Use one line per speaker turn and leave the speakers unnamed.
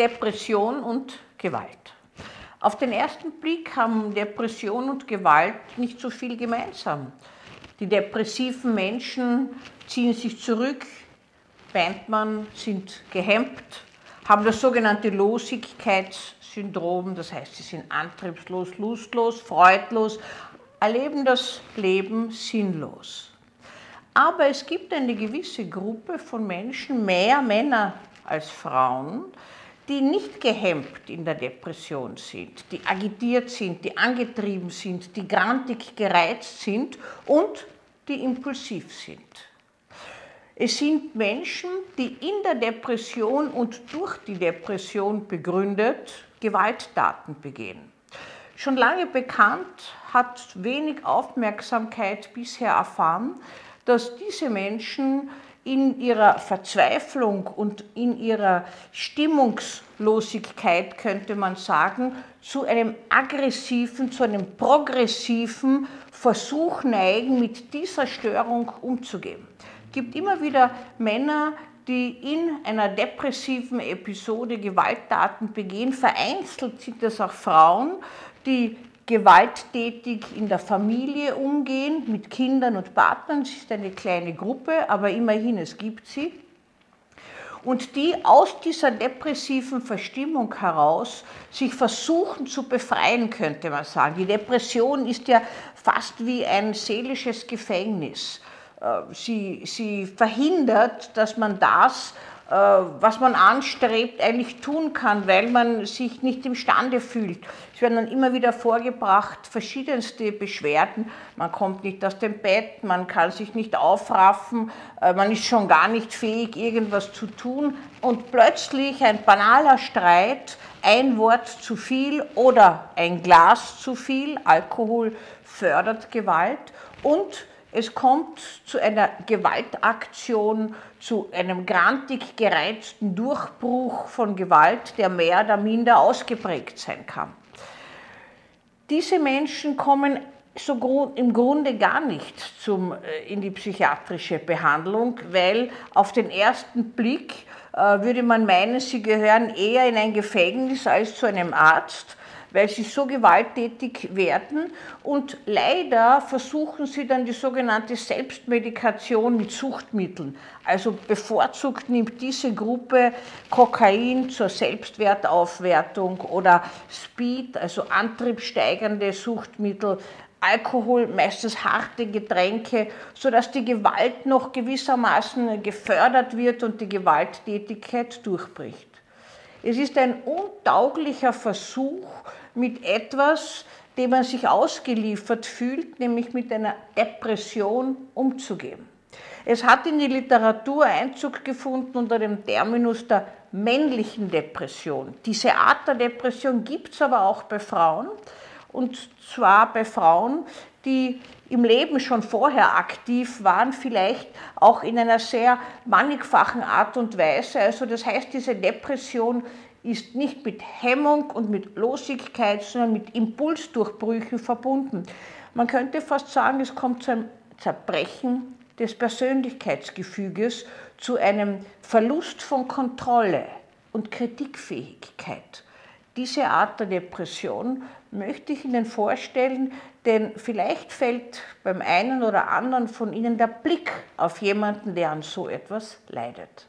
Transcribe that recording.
Depression und Gewalt. Auf den ersten Blick haben Depression und Gewalt nicht so viel gemeinsam. Die depressiven Menschen ziehen sich zurück, meint man, sind gehemmt, haben das sogenannte Losigkeitssyndrom, das heißt, sie sind antriebslos, lustlos, freudlos, erleben das Leben sinnlos. Aber es gibt eine gewisse Gruppe von Menschen, mehr Männer als Frauen, die nicht gehemmt in der Depression sind, die agitiert sind, die angetrieben sind, die grantig gereizt sind und die impulsiv sind. Es sind Menschen, die in der Depression und durch die Depression begründet Gewalttaten begehen. Schon lange bekannt, hat wenig Aufmerksamkeit bisher erfahren, dass diese Menschen in ihrer Verzweiflung und in ihrer Stimmungslosigkeit, könnte man sagen, zu einem aggressiven, zu einem progressiven Versuch neigen, mit dieser Störung umzugehen. Es gibt immer wieder Männer, die in einer depressiven Episode Gewalttaten begehen. Vereinzelt sind es auch Frauen, die gewalttätig in der Familie umgehen, mit Kindern und Partnern. Es ist eine kleine Gruppe, aber immerhin, es gibt sie. Und die aus dieser depressiven Verstimmung heraus sich versuchen zu befreien, könnte man sagen. Die Depression ist ja fast wie ein seelisches Gefängnis. Äh, sie, sie verhindert, dass man das, was man anstrebt, eigentlich tun kann, weil man sich nicht imstande fühlt. Es werden dann immer wieder vorgebracht verschiedenste Beschwerden. Man kommt nicht aus dem Bett, man kann sich nicht aufraffen, äh, man ist schon gar nicht fähig, irgendwas zu tun. Und plötzlich ein banaler Streit, ein Wort zu viel oder ein Glas zu viel, Alkohol fördert Gewalt und es kommt zu einer Gewaltaktion, zu einem grantig gereizten Durchbruch von Gewalt, der mehr oder minder ausgeprägt sein kann. Diese Menschen kommen so im Grunde gar nicht zum, äh, in die psychiatrische Behandlung, weil auf den ersten Blick äh, würde man meinen, sie gehören eher in ein Gefängnis als zu einem Arzt weil sie so gewalttätig werden und leider versuchen sie dann die sogenannte Selbstmedikation mit Suchtmitteln. Also bevorzugt nimmt diese Gruppe Kokain zur Selbstwertaufwertung oder Speed, also antriebssteigernde Suchtmittel, Alkohol, meistens harte Getränke, sodass die Gewalt noch gewissermaßen gefördert wird und die Gewalttätigkeit durchbricht. Es ist ein untauglicher Versuch, mit etwas, dem man sich ausgeliefert fühlt, nämlich mit einer Depression umzugehen. Es hat in die Literatur Einzug gefunden unter dem Terminus der männlichen Depression. Diese Art der Depression gibt es aber auch bei Frauen, und zwar bei Frauen, die im Leben schon vorher aktiv waren, vielleicht auch in einer sehr mannigfachen Art und Weise. Also das heißt, diese Depression ist nicht mit Hemmung und mit Losigkeit, sondern mit Impulsdurchbrüchen verbunden. Man könnte fast sagen, es kommt zu einem Zerbrechen des Persönlichkeitsgefüges, zu einem Verlust von Kontrolle und Kritikfähigkeit. Diese Art der Depression möchte ich Ihnen vorstellen, denn vielleicht fällt beim einen oder anderen von Ihnen der Blick auf jemanden, der an so etwas leidet.